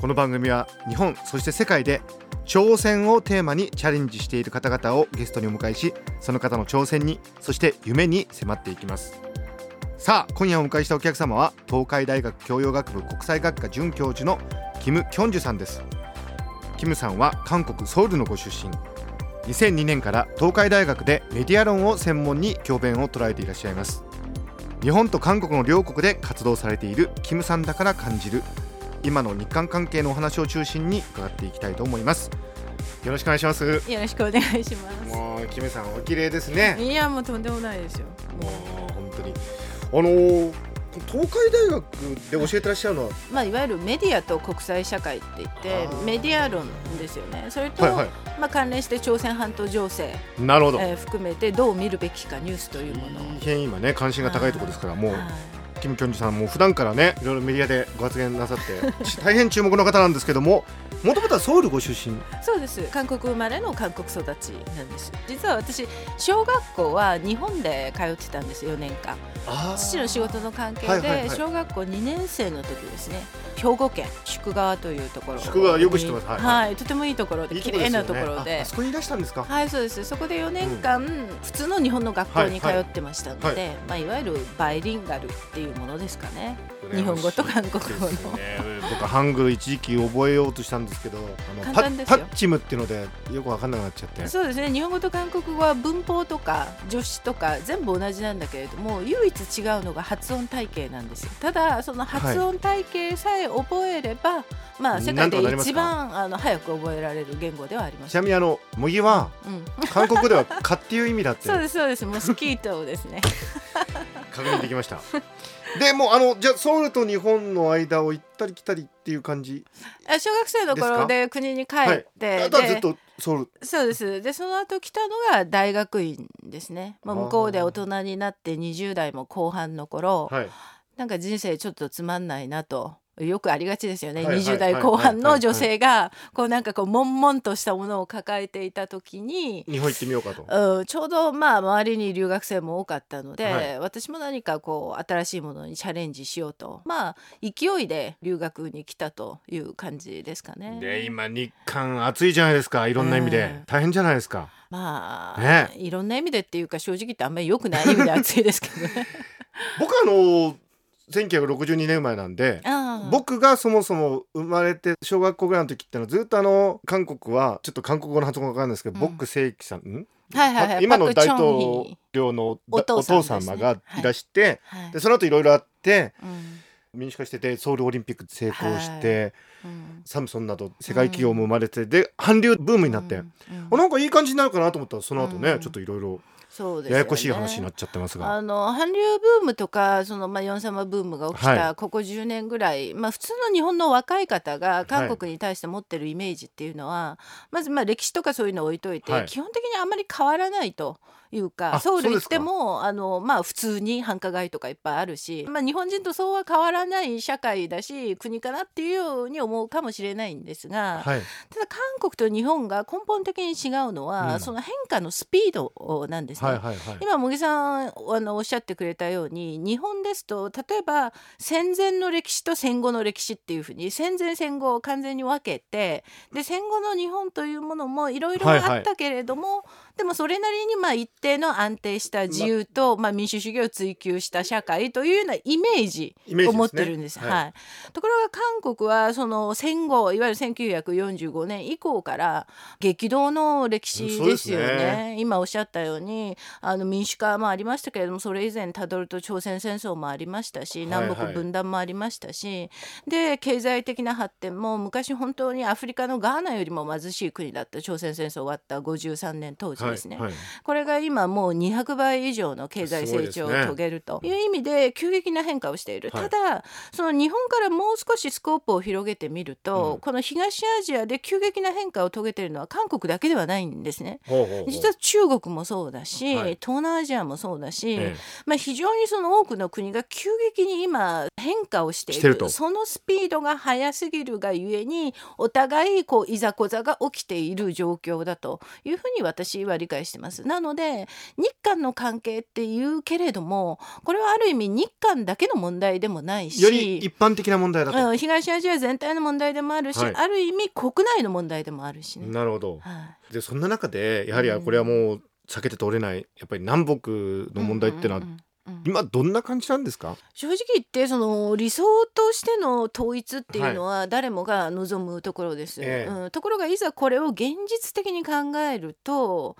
この番組は日本そして世界で挑戦をテーマにチャレンジしている方々をゲストにお迎えしその方の挑戦にそして夢に迫っていきます。さあ今夜お迎えしたお客様は東海大学教養学部国際学科准教授のキム・キョンジュさんです。キムさんは韓国ソウルのご出身。2002年から東海大学でメディア論を専門に教鞭を捉えていらっしゃいます。日本と韓国の両国で活動されているキムさんだから感じる今の日韓関係のお話を中心に伺っていきたいと思います。よろしくお願いします。よろしくお願いします。もうキムさんお綺麗ですね。いやもうとんでもないですよ。もう本当に。あのー東海大学で教えてらっしゃるのは、まあ、いわゆるメディアと国際社会って言ってメディア論ですよね。それと、はいはい。まあ、関連して朝鮮半島情勢、なるほど、えー含めてどう見るべきかニュースというもの。を大変今ね関心が高いところですからもう。はいキム・キョンジさんも普段からねいろいろメディアでご発言なさってし 大変注目の方なんですけどももともとはソウルご出身。そうです。韓国生まれの韓国育ちなんです。実は私小学校は日本で通ってたんです4年間。あ父の仕事の関係はいはいはい。で小学校2年生の時ですね。兵庫県宿川というところ。に宿川よく知ってます。はいはい、とてもいいところで綺麗なところあで。あそこにいらしたんですか？はいそうです。そこで4年間、普通の日本の学校に通はいはい。ってましたので、はい。まあ、いわゆるバイリンガルっていうものですかね。日本語と韓国語の。ね。僕はハングル一時期覚えようとしたんですけどあのパッチムっていうのでよく分かんなくなっちゃって。そうですね。日本語と韓国語は文法とか助詞とか全部同じなんだけれども唯一違うのが発音体系なんですよ。ただその発音体系さえ覚えれば、まあ世界で一番あの早く覚えられる言語ではあります。ちなみにあの模擬はうん、韓国では「蚊」っていう意味だって。そうですそうです。モスキートですね 確認できました。でもうあのじゃあソウルと日本の間を行ったり来たりっていう感じあ小学生の頃で国に帰って、であとはずっとソウル。そうです。でその後来たのが大学院ですね、まあ、向こうで大人になって20代も後半の頃、はい。なんか人生ちょっとつまんないなとよくありがちですよね、はいはい20代後半の女性がこうなんかこう悶々としたものを抱えていた時に、日本行ってみようかと。うん、ちょうどまあ周りに留学生も多かったので、はい。私も何かこう新しいものにチャレンジしようと。まあ勢いで留学に来たという感じですかね。で今日韓暑いじゃないですか。いろんな意味で、ええ大変じゃないですか。まあ、ね。いろんな意味でっていうか正直言ってあんまり良くない意味で暑いですけどね。僕あの1962年生まれなんで僕がそもそも生まれて小学校ぐらいの時ってのはずっとあの韓国はちょっと韓国語の発音が分かんないですけど、うん。ボック正規さん。んはいはいはい、今の大統ヒ領のおお父様がいらして、はい。でその後いろいろあってうん。民主化しててソウルオリンピック成功して、うん。サムソンなど世界企業も生まれて、で韓流ブームになって、うん。なんかいい感じになるかなと思ったらその後ね、うん。ちょっといろいろそうですよねややこしい話になっちゃってますが。あの韓流ブームとかその、まあ、ヨン様ブームが起きた、はいここ10年ぐらい、まあ、普通の日本の若い方が韓国に対して持ってるイメージっていうのは、まずまあ歴史とかそういうのを置いといて、はい基本的にあんまり変わらないと。いうかあソウル行ってもあの、まあ、普通に繁華街とかいっぱいあるし、まあ、日本人とそうは変わらない社会だし国かなっていうように思うかもしれないんですが、はい、ただ韓国と日本が根本的に違うのは、うん。その変化のスピードなんですね。はいはいはい。今茂木さんあのおっしゃってくれたように日本ですと例えば戦前の歴史と戦後の歴史っていうふうに戦前戦後を完全に分けてで戦後の日本というものもいろいろはいはいあったけれども、でもそれなりにまあ一定の安定した自由と、まあ、民主主義を追求した社会というようなイメージを持ってるんです。はい。はい。ところが韓国はその戦後いわゆる1945年以降から激動の歴史ですよそうですね。今おっしゃったようにあの民主化もありましたけれどもそれ以前たどると朝鮮戦争もありましたしはいはい。南北分断もありましたし、で経済的な発展も昔本当にアフリカのガーナよりも貧しい国だった朝鮮戦争終わった53年当時ですね。はいはい。これが今もう200倍以上の経済成長を遂げるという意味で急激な変化をしている、はい。ただその日本からもう少しスコープを広げてみると、うん。この東アジアで急激な変化を遂げているのは韓国だけではないんですね。ほうほうほう。実は中国もそうだし、はい。東南アジアもそうだし、え。まあ、非常にその多くの国が急激に今変化をしている。してると。そのスピードが速すぎるがゆえにお互いこういざこざが起きている状況だというふうに私は理解してます。なので日韓の関係っていうけれどもこれはある意味日韓だけの問題でもないしより一般的な問題だと、うん東アジア全体の問題でもあるし、はい。ある意味国内の問題でもあるしね。なるほど。はい。でそんな中でやはりこれはもう避けて通れないやっぱり南北の問題っていうのは、うんうん今どんな感じなんですか？正直言ってその理想としての統一っていうのは誰もが望むところです、ええ。うん、ところがいざこれを現実的に考えると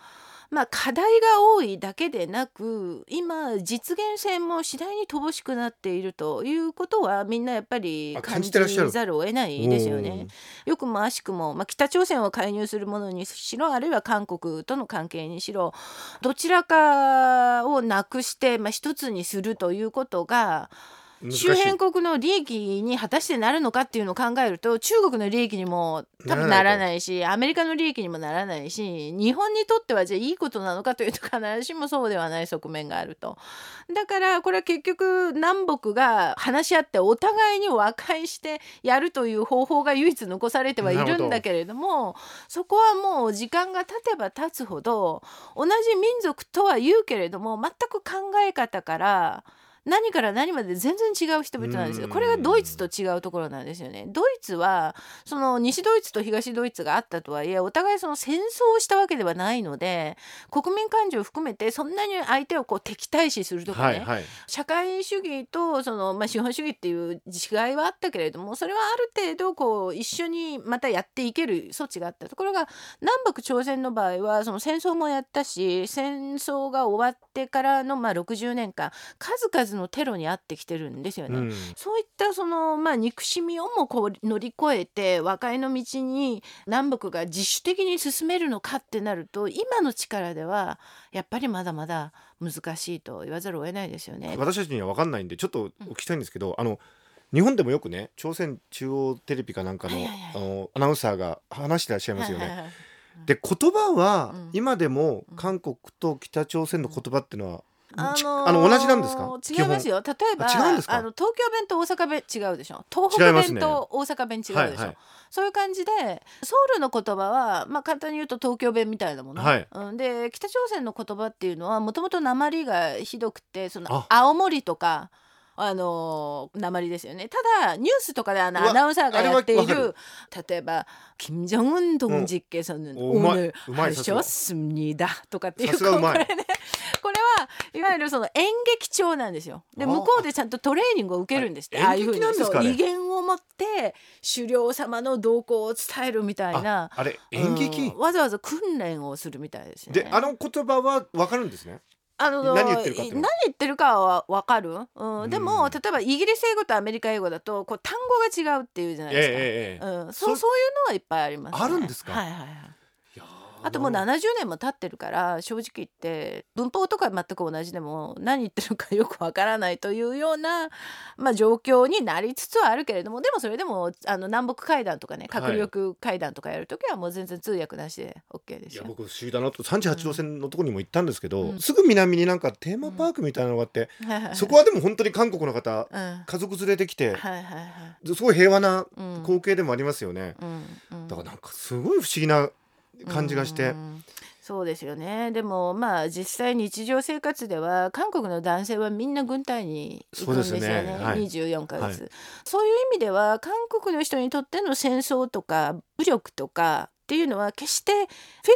まあ課題が多いだけでなく今実現性も次第に乏しくなっているということはみんなやっぱりあ感感じざるを得ないですよね。よくも悪しくも、まあ、北朝鮮を介入するものにしろあるいは韓国との関係にしろどちらかをなくして、まあ、一つにするということが周辺国の利益に果たしてなるのかっていうのを考えると中国の利益にも多分ならないしアメリカの利益にもならないし日本にとってはじゃあいいことなのかというと必ずしもそうではない側面があると。だからこれは結局南北が話し合ってお互いに和解してやるという方法が唯一残されてはいるんだけれどもそこはもう時間が経てば経つほど同じ民族とは言うけれども全く考え方から何から何まで全然違う人々なんですよ。うんこれがドイツと違うところなんですよね。ドイツはその西ドイツと東ドイツがあったとはいえお互いその戦争をしたわけではないので国民感情を含めてそんなに相手をこう敵対視するとかね、はいはい社会主義とその、まあ、資本主義っていう違いはあったけれどもそれはある程度こう一緒にまたやっていける措置があったところが南北朝鮮の場合はその戦争もやったし戦争が終わってからのまあ60年間数々のテロに遭ってきてるんですよね。うんそういったその、まあ、憎しみをもこう乗り越えて和解の道に南北が自主的に進めるのかってなると今の力ではやっぱりまだまだ難しいと言わざるを得ないですよね。私たちには分かんないんでちょっとお聞きしたいんですけど、あの日本でもよくね朝鮮中央テレビかなんかの,、はいはいはいあのアナウンサーが話してらっしゃいますよね。はいはいはいで言葉はうん今でもうん韓国と北朝鮮の言葉っていうのは、ちあのーあの同じなんですか違いますよ例えばあ違うんですかあの東京弁と大阪弁違うでしょ東北違いますね弁と大阪弁違うでしょ、はいはいそういう感じでソウルの言葉は、まあ、簡単に言うと東京弁みたいなもの、はいうん、で北朝鮮の言葉っていうのはもともと鉛がひどくてそのあ青森とか。あのー鉛ですよねただニュースとかであのうわアナウンサーがやっていあれはわる例えば「金正恩同志께서는 おうまい 오늘 うまいさすが 하셨습니다」とかっていうさすがうまいこれね これはいわゆるその演劇調なんですよ。であ向こうでちゃんとトレーニングを受けるんですって。あああいうふうに。威厳を持って狩猟様の動向を伝えるみたいな。ああれ演劇？うん。わざわざ訓練をするみたいですよね。であの言葉は分かるんですね？あの何言ってるか何言ってるかは分かる、うん、でも、うん例えばイギリス英語とアメリカ英語だとこう単語が違うっていうじゃないですか。ええええええ。うん、そうそういうのはいっぱいあります、ね。あるんですか？はいはいはい。あともう70年も経ってるから正直言って文法とか全く同じでも何言ってるかよくわからないというような、まあ、状況になりつつはあるけれどもでもそれでもあの南北会談とかねはい。閣僚会談とかやるときはもう全然通訳なしで OK ですよ。いや僕不思議だなと。38度線のところにも行ったんですけど、うん。すぐ南になんかテーマパークみたいなのがあって、はいはいはいそこはでも本当に韓国の方うん。はい家族連れてきてはいはいすごい平和なうん。光景でもありますよね、うん。うん。だからなんかすごい不思議な感じがして、うんそうですよね。でもまあ実際日常生活では韓国の男性はみんな軍隊に行くんですよね。すね。はい。24ヶ月、はそういう意味では韓国の人にとっての戦争とか武力とかっていうのは決してフィ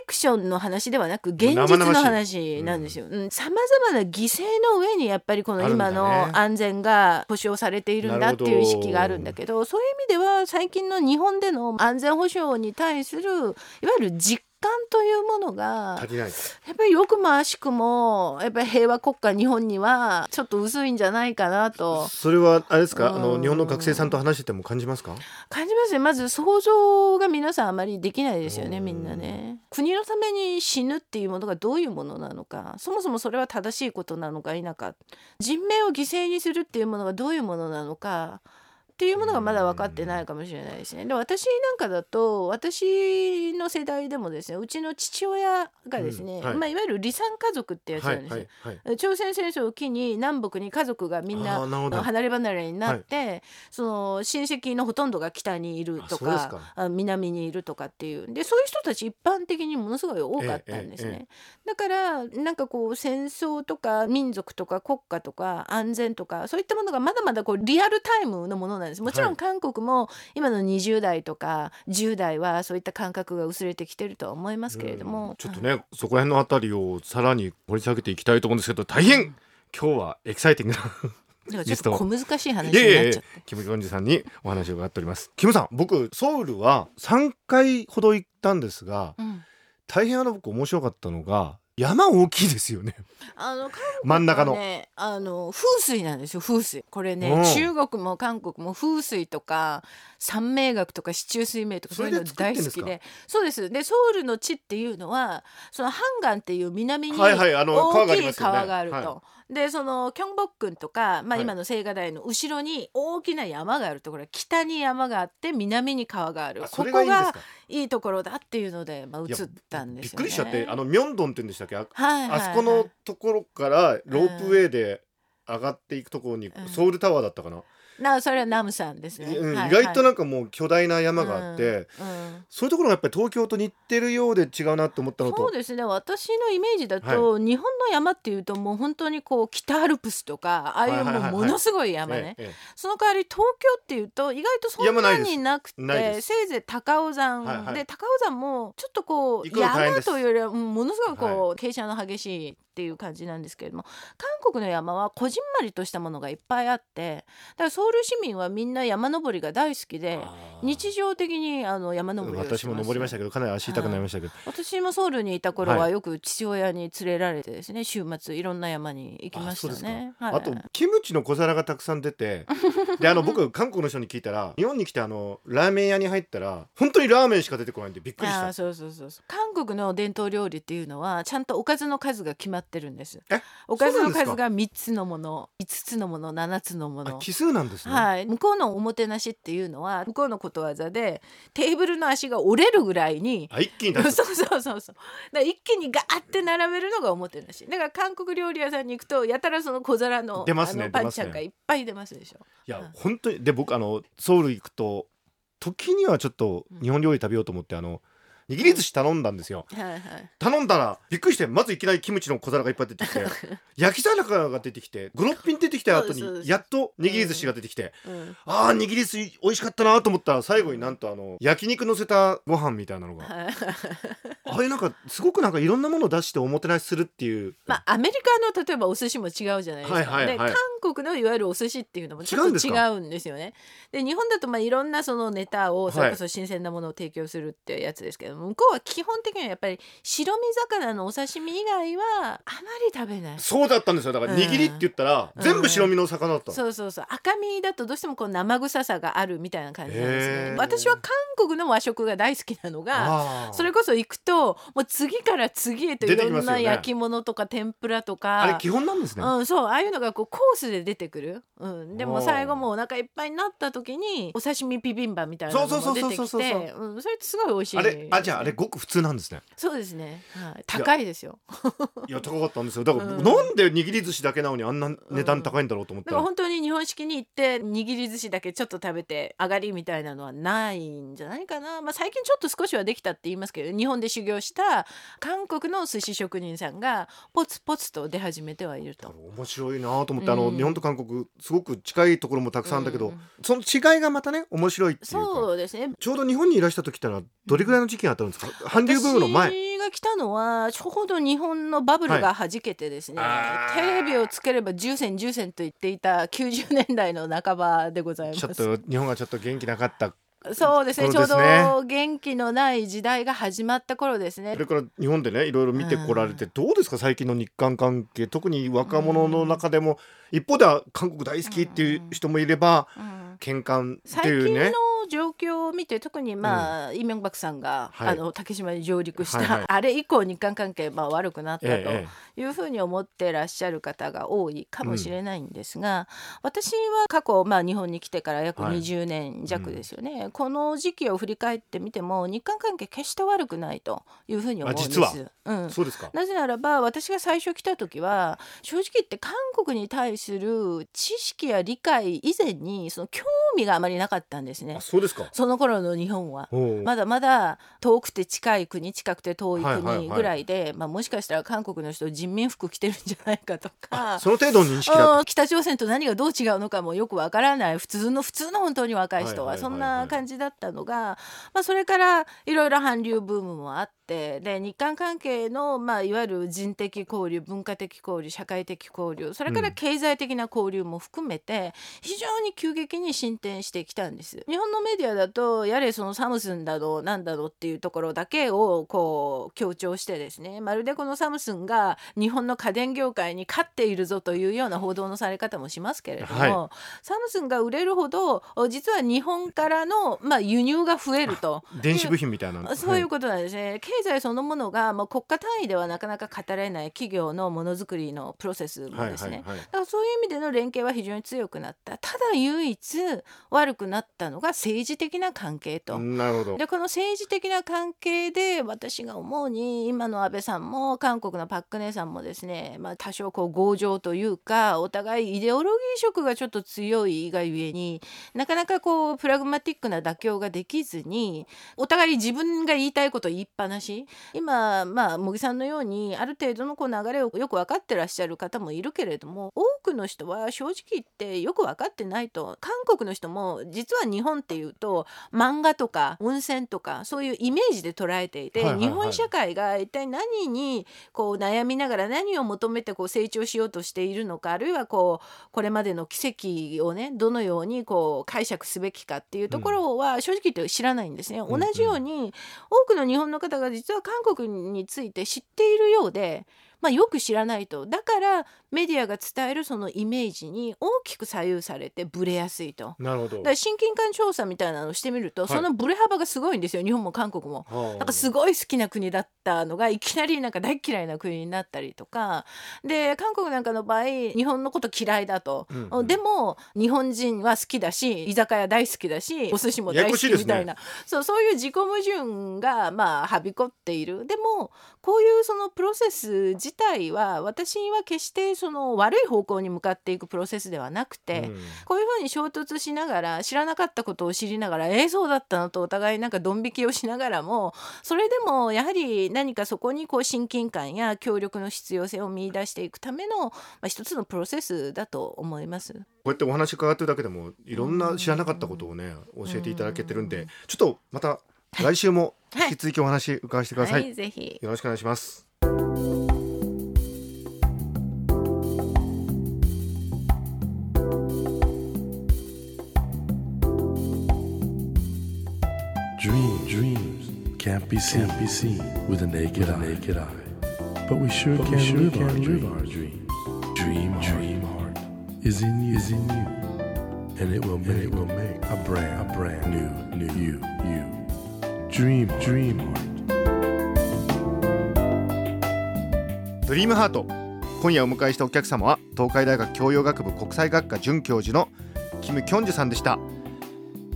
クションの話ではなく現実の話なんですよ。さまざまな犠牲の上にやっぱりこの今の安全が保障されているんだっていう意識があるんだけど。そういう意味では最近の日本での安全保障に対するいわゆる実感というものがやっぱりよくも悪しくもやっぱり平和国家日本にはちょっと薄いんじゃないかなと。それはあれですか？あうん。の日本の学生さんと話してても感じますか？感じます。ねまず想像が皆さんあまりできないですよねうん。みんなね。国のために死ぬっていうものがどういうものなのか。そもそもそれは正しいことなのか否か。人命を犠牲にするっていうものがどういうものなのかっていうものがまだ分かってないかもしれないですね。で私なんかだと私の世代でもですねうちの父親がですね、うんはい。まあ、いわゆる離散家族ってやつはなんですよ。いはいはい朝鮮戦争を機に南北に家族がみんな離れ離れになって、その親戚のほとんどが北にいるとかか。あ南にいるとかっていう。でそういう人たち一般的にものすごい多かったんですね、えええだからなんかこう戦争とか民族とか国家とか安全とかそういったものがまだまだこうリアルタイムのものなんです。もちろはい。ん韓国も今の20代とか10代はそういった感覚が薄れてきてるとは思いますけれどうん。も、ちょっとねそこら辺のあたりをさらに掘り下げていきたいと思うんですけど大変今日はエキサイティングな ちょっと小難しい話になっちゃって。キム・ギョンジさんにお話を伺っております。キムさん僕ソウルは3回ほど行ったんですがうん。大変あの僕面白かったのが山大きいですよね。あの真ん中の、ね、あの風水なんですよ風水。これね、うん。中国も韓国も風水とか三名学とか四柱推命とかそういうの大好きで。そうです。でソウルの地っていうのはそのハンガンっていう南に大きい川があると。はでそのキョンボックンとか、まあ、はい。今の青瓦台の後ろに大きな山があるところは北に山があって南に川がある。あそここがれがいいんですか？いいところだっていうので、まあ、移ったんですよね。びっくりしちゃってあのミョンドンって言うんでしたっけ？あはいはいはい。あそこのところからロープウェイで上がっていくところにうん。ソウルタワーだったかな、なそれはナムさんですね。うんはい意外となんかもう巨大な山があって、うんうん。そういうところがやっぱり東京と似てるようで違うなと思ったのとそうですね私のイメージだと、日本の山っていうともう本当にこう北アルプスとかああいうはいはいはい。はいもうものすごい山ね、その代わり東京っていうと意外とそんなになくてせいぜい高尾山、はいはい。で高尾山もちょっとこう山というよりはうんものすごいこう、傾斜の激しいっていう感じなんですけれども韓国の山はこじんまりとしたものがいっぱいあってだからソウル市民はみんな山登りが大好きで日常的にあの山登りをして私も登りましたけどかなり足痛くなりましたけど、私もソウルにいた頃ははいよく父親に連れられてですね週末いろんな山に行きましたね。はい。あとキムチの小皿がたくさん出てであの僕韓国の人に聞いたら日本に来てあのラーメン屋に入ったら本当にラーメンしか出てこないんでびっくりした。そうそうそうそう。韓国の伝統料理っていうのはちゃんとおかずの数が決まってるんです。えおかずの数が3つのもの5つのもの7つのもの。あ奇数なんですね、はい、向こうのおもてなしっていうのは向こうのことわざでテーブルの足が折れるぐらいにあ一気に そうそうそうそう。一気にガーって並べるのがおもてなし。だから韓国料理屋さんに行くとやたらその小皿の出ますねパンチ出ますね。ャンがいっぱい出ますでしょ。いやうん。本当にで僕あのソウル行くと時にはちょっと日本料理食べようと思ってあの握り寿司頼んだんですよ、はいはい。頼んだらびっくりしてまずいきなりキムチの小皿がいっぱい出てきて 焼き魚が出てきて56品出てきた後にやっと握り寿司が出てきて、うん。あー握り寿司美味しかったなと思ったら最後になんとあの焼肉乗せたご飯みたいなのが。はい。あれなんかすごくなんかいろんなものを出しておもてなしするっていう、まあアメリカの例えばお寿司も違うじゃないですか、はいはいはい。で韓国のいわゆるお寿司っていうのもちょっと違うんですよね。で日本だとまあいろんなそのネタをそれこそ新鮮なものを提供するってやつですけども、向こうは基本的にはやっぱり白身魚のお刺身以外はあまり食べない。そうだったんですよ。だから握りって言ったら、うん。全部白身の魚だったの、そうそうそう。赤身だとどうしてもこう生臭さがあるみたいな感じなんですへー。ね私は韓国の和食が大好きなのがそれこそ行くともう次から次へといろんな焼き物とか天ぷらとか。あれ基本なんですね、うん、そうああいうのがこうコースで出てくる、うん、でも最後もうお腹いっぱいになった時にお刺身ビビンバみたいなのも出てきてうんそれってすごい美味しい。あれあじゃああれごく普通なんですね。そうですね、はい、高いですよ。いや高かったんですよ。だから、うん。なんで握り寿司だけなのにあんな値段高いんだろうと思ったら、だから本当に日本式に行って握り寿司だけちょっと食べて上がりみたいなのはないんじゃないかな、まあ、最近ちょっと少しはできたって言いますけど日本で修行した韓国の寿司職人さんがポツポツと出始めてはいると。面白いなと思って、あのうん。日本と韓国すごく近いところもたくさんだけど、うん。その違いがまたね面白いっていうか。そうですね。ちょうど日本にいらした時ってのはどれぐらいの時期があったんですか？韓流ブームの前。私が来たのはちょうど日本のバブルが弾けてですね、あー。テレビをつければ10銭10銭と言っていた90年代の半ばでございます。ちょっと日本がちょっと元気なかったそうですねちょうど元気のない時代が始まった頃ですね。それから日本でねいろいろ見てこられてどうですか？最近の日韓関係特に若者の中でも一方では韓国大好きっていう人もいればうん。喧嘩って最近いうね。の状況を見て特にまあ、イ・ミョンバクさんが、はい。あの竹島に上陸した、はいはい。あれ以降日韓関係まあ悪くなったとええいうふうに思ってらっしゃる方が多いかもしれないんですが、私は過去まあ日本に来てから約はい。20年弱ですよね、この時期を振り返ってみても日韓関係決して悪くないというふうに思うんです。あ実は。うん。そうですか。なぜならば私が最初来た時は正直言って韓国に対する知識や理解以前にその興味があまりなかったんですね。あ。そうですか。その頃の日本は。まだまだ遠くて近い国近くて遠い国ぐらいで、まあ、もしかしたら韓国の人人民服着てるんじゃないかとか。その程度の認識だっうん北朝鮮と何がどう違うのかもよくわからない。普通の普通の本当に若い人は。そんな感じだったのが、まあ、それからいろいろ韓流ブームもあってで日韓関係の、まあ、いわゆる人的交流文化的交流社会的交流それから経済的な交流も含めて非常に急激に進展してきたんです。日本のメディアだとやれそのサムスンだのなんだのっていうところだけをこう強調してですねまるでこのサムスンが日本の家電業界に勝っているぞというような報道のされ方もしますけれども、はサムスンが売れるほど実は日本からの、まあ、輸入が増えると。た電子部品みたいなそういうことなんですね。経済そのものがもう国家単位ではなかなか語れない企業のものづくりのプロセスもですね。はいはいはいだからそういう意味での連携は非常に強くなった。ただ唯一悪くなったのが政治的な関係と。なるほどでこの政治的な関係で私が思うに今の安倍さんも韓国のパク・クネさんもですね、まあ、多少こう強情というかお互いイデオロギー色がちょっと強いがゆえになかなかこうプラグマティックな妥協ができずにお互い自分が言いたいこと言いっぱなし今まあ茂木さんのようにある程度のこう流れをよく分かってらっしゃる方もいるけれども多くの人は正直言ってよく分かってないと韓国の人も実は日本っていうと漫画とか温泉とかそういうイメージで捉えていて、はいはいはい。日本社会が一体何にこう悩みながら何を求めてこう成長しようとしているのかあるいはこうこれまでの奇跡をねどのようにこう解釈すべきかっていうところは正直言って知らないんですね。んうん。同じように多くの日本の方が実は韓国について知っているようで。まあ、よく知らないと。だからメディアが伝えるそのイメージに大きく左右されてブレやすいと。なるほど。だから親近感調査みたいなのをしてみると、い。そのブレ幅がすごいんですよ日本も韓国も。はあなんかすごい好きな国だったのがいきなりなんか大嫌いな国になったりとか。で韓国なんかの場合日本のこと嫌いだと、うんうん。でも日本人は好きだし居酒屋大好きだしお寿司も大好きみたいな。そうそういう自己矛盾がまあはびこっている。でもこういうそのプロセス自体は私は決してその悪い方向に向かっていくプロセスではなくて、うん。こういうふうに衝突しながら知らなかったことを知りながらえー、そうだったのとお互いなんかドン引きをしながらもそれでもやはり何かそこにこう親近感や協力の必要性を見出していくための、まあ、一つのプロセスだと思います。こうやってお話伺ってるだけでもいろんな知らなかったことをね教えていただけてるんでちょっとまた来週もはい引き続きお話伺わせてください、はい、ぜひ。よろしくお願いします。Can't be seen, can't be seen with a naked, eye. naked eye. But we sure can, sure live, our, live our dreams. Dream, dream heart is in you, is in you, and it will make, it will make a brand, a brand new, new you, you. Dream, dream heart. ドリームハート今夜お迎えしたお客様は東海大学教養学部国際学科准教授のキム・キョンジュさんでした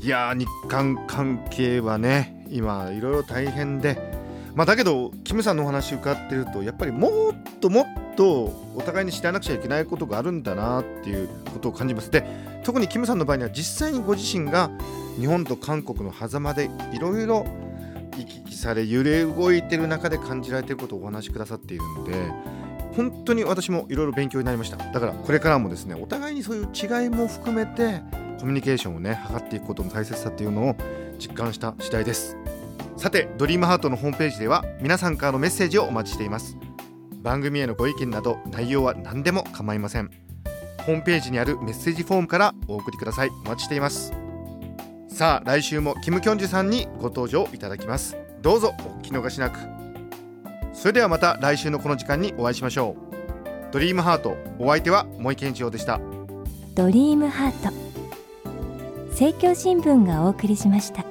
いやー日韓関係はね今いろいろ大変で。まあだけどキムさんのお話伺ってるとやっぱりもっともっとお互いに知らなくちゃいけないことがあるんだなっていうことを感じます。で特にキムさんの場合には実際にご自身が日本と韓国の狭間でいろいろ行き来され揺れ動いてる中で感じられてることをお話しくださっているんで本当に私もいろいろ勉強になりました。だからこれからもですねお互いにそういう違いも含めてコミュニケーションをね図っていくことの大切さというのを実感した次第です。さてドリームハートのホームページでは皆さんからのメッセージをお待ちしています。番組へのご意見など内容は何でも構いません。ホームページにあるメッセージフォームからお送りください。お待ちしています。さあ来週もキム・キョンジュさんにご登場いただきます。どうぞお聞き逃しなく。それではまた来週のこの時間にお会いしましょう。ドリームハートお相手は萌健一郎でした。ドリームハート。政教新聞がお送りしました。